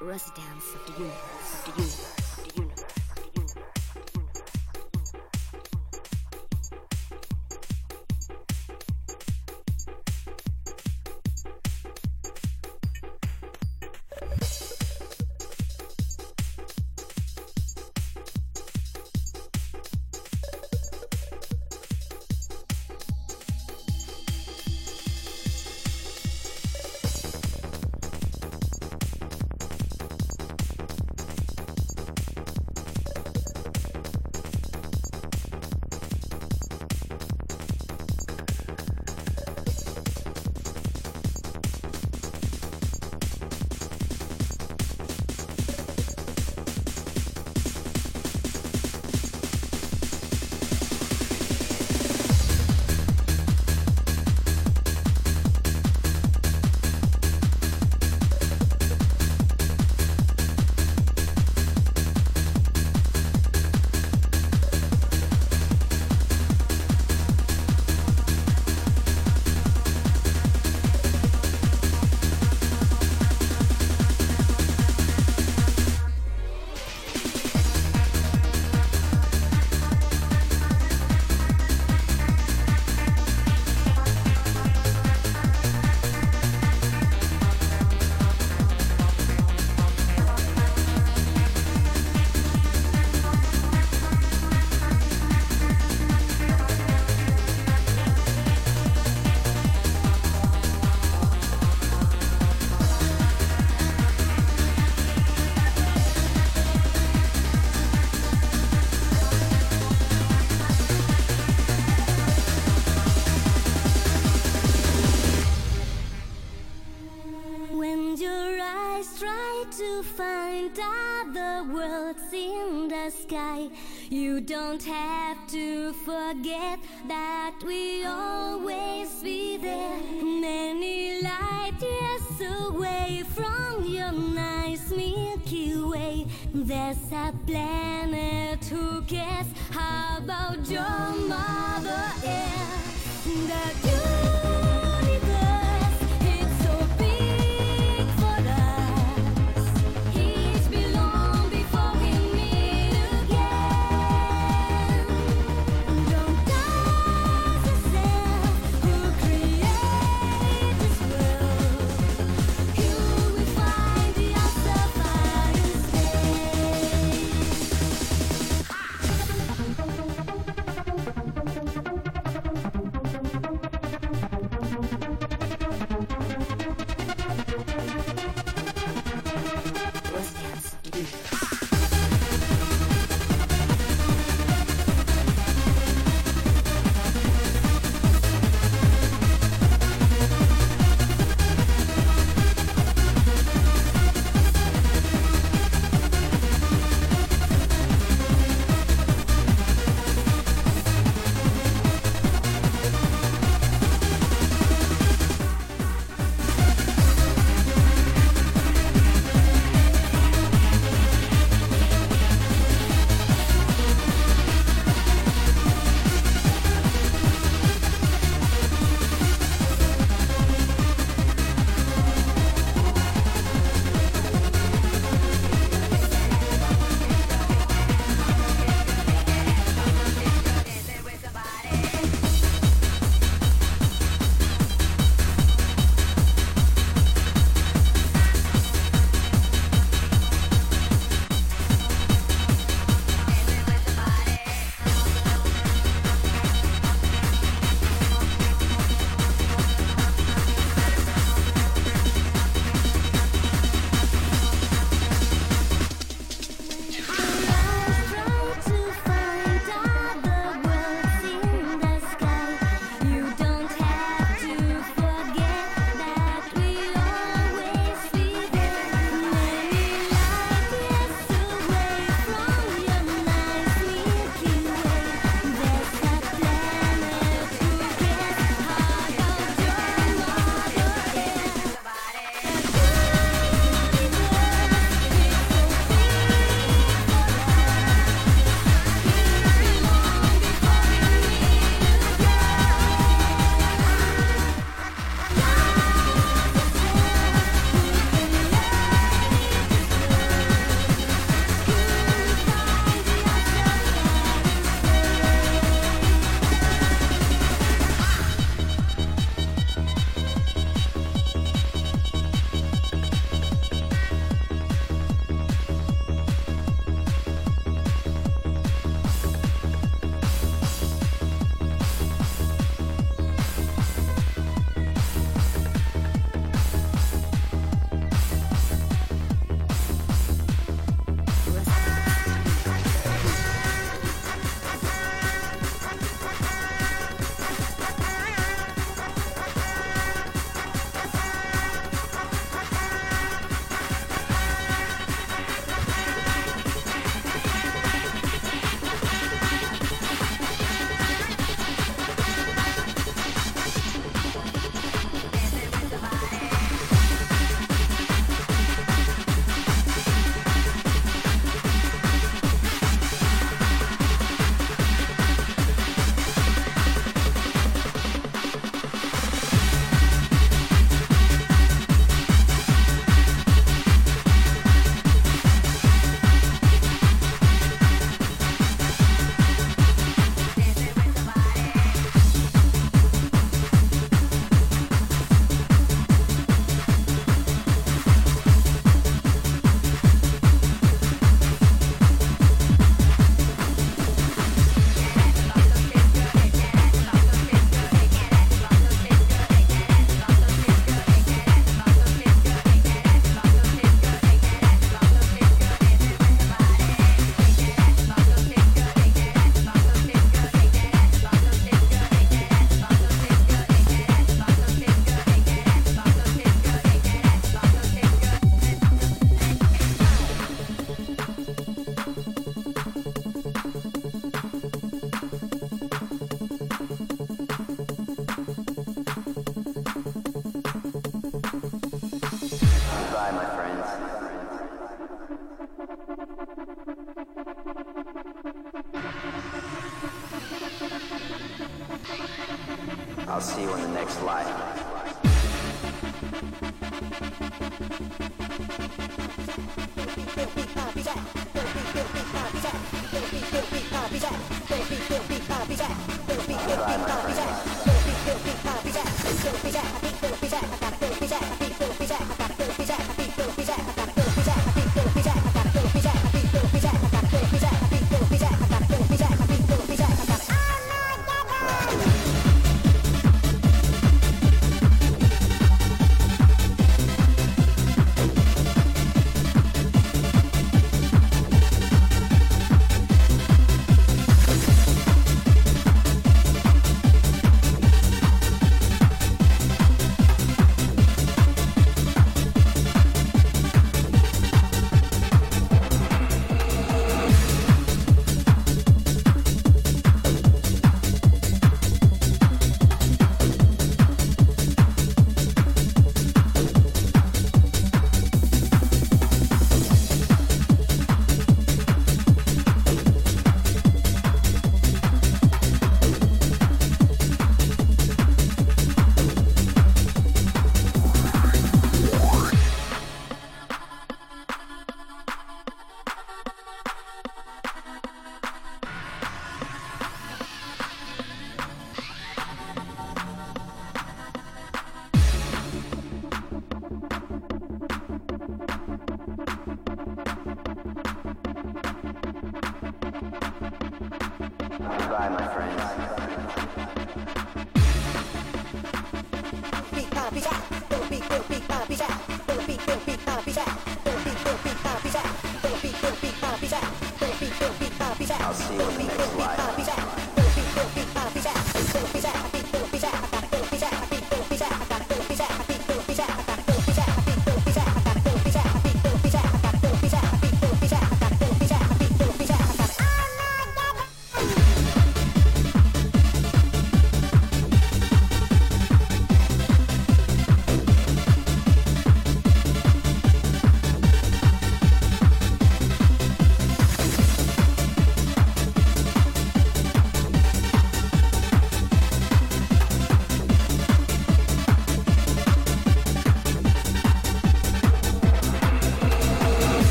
residence of the universe, of the universe, You don't have to forget that we always be there. Many light years away from your nice Milky Way. There's a planet who cares. About your mother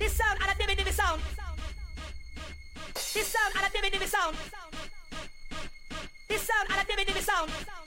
This sound and a dimmy dimmy sound. This sound and a dimmy dimmy sound. This sound and a dimmy This sound.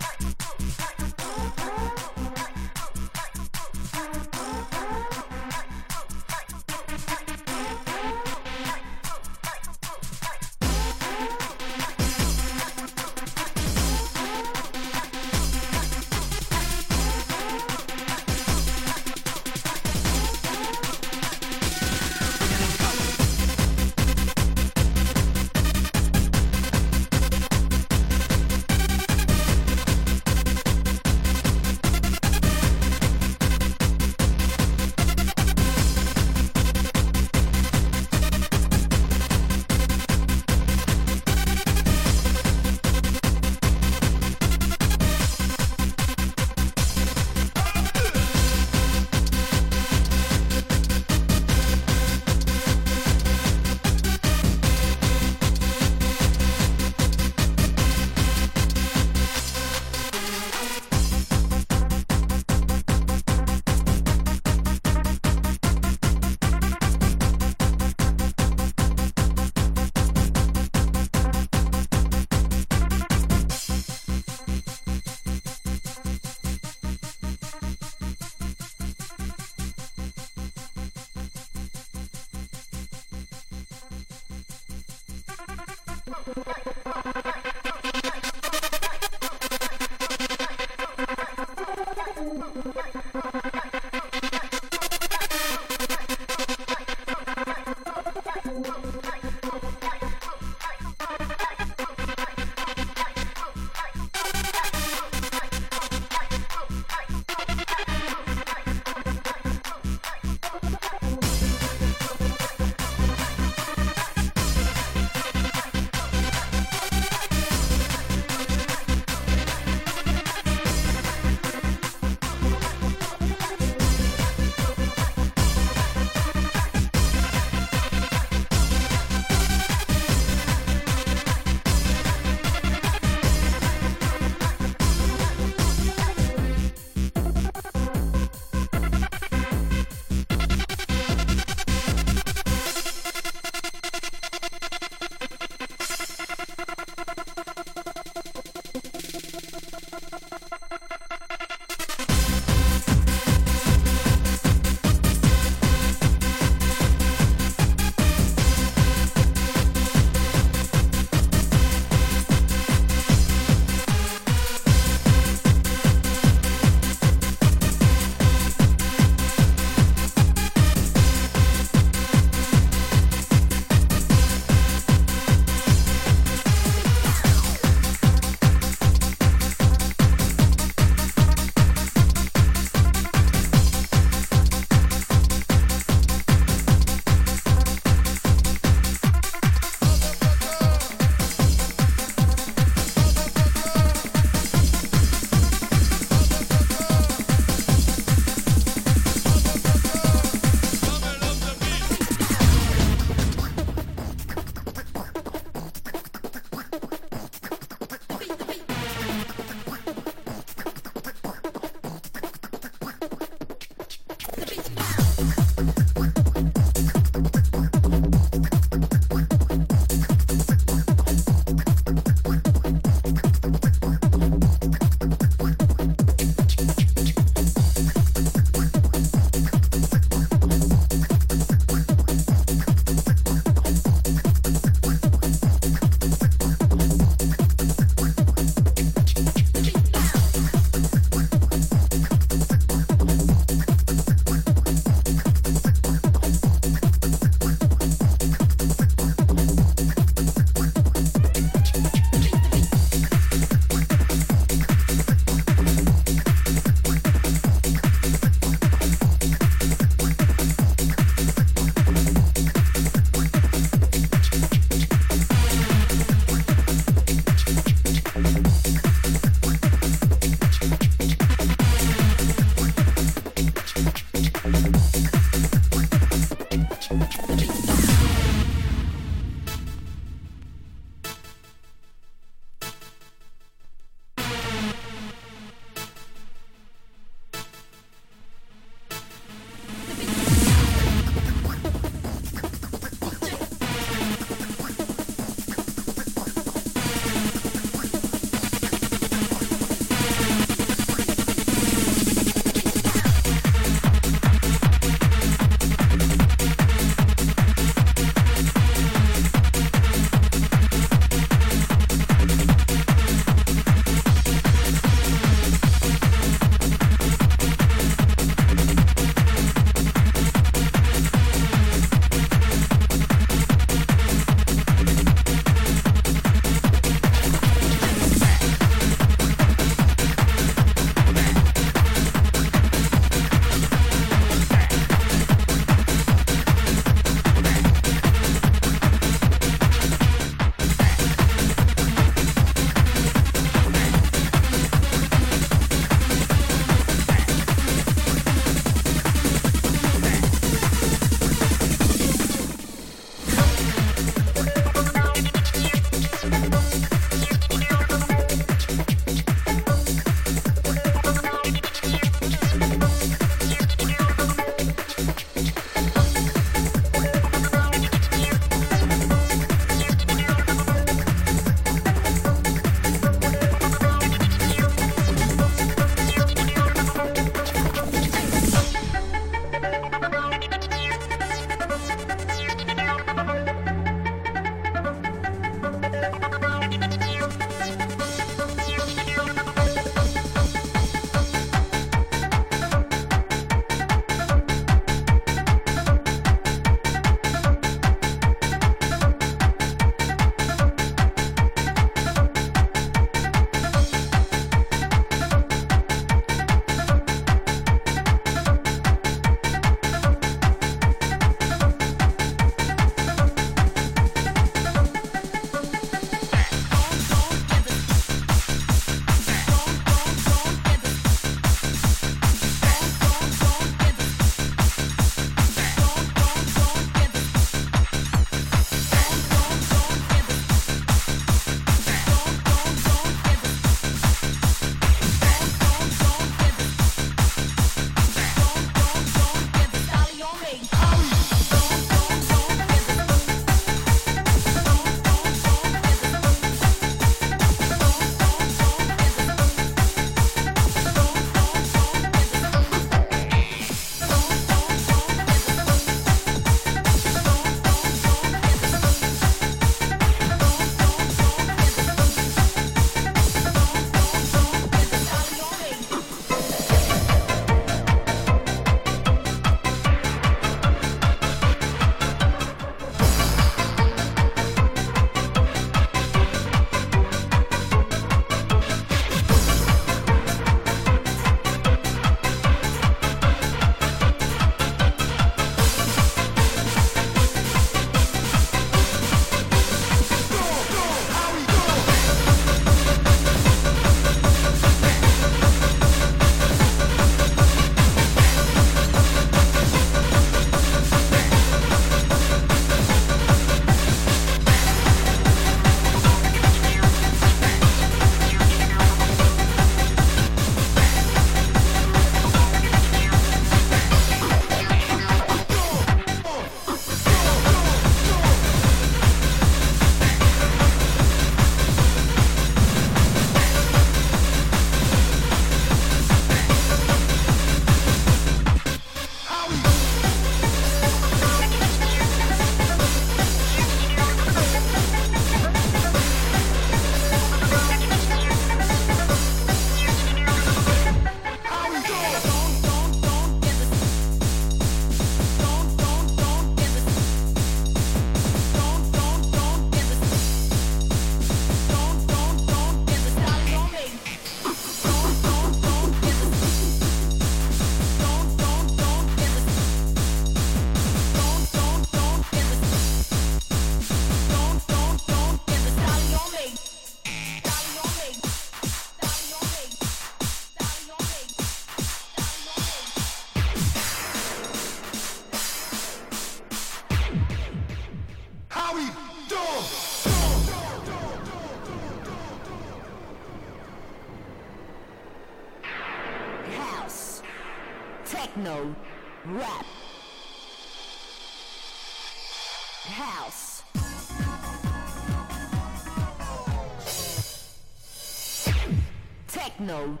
Techno,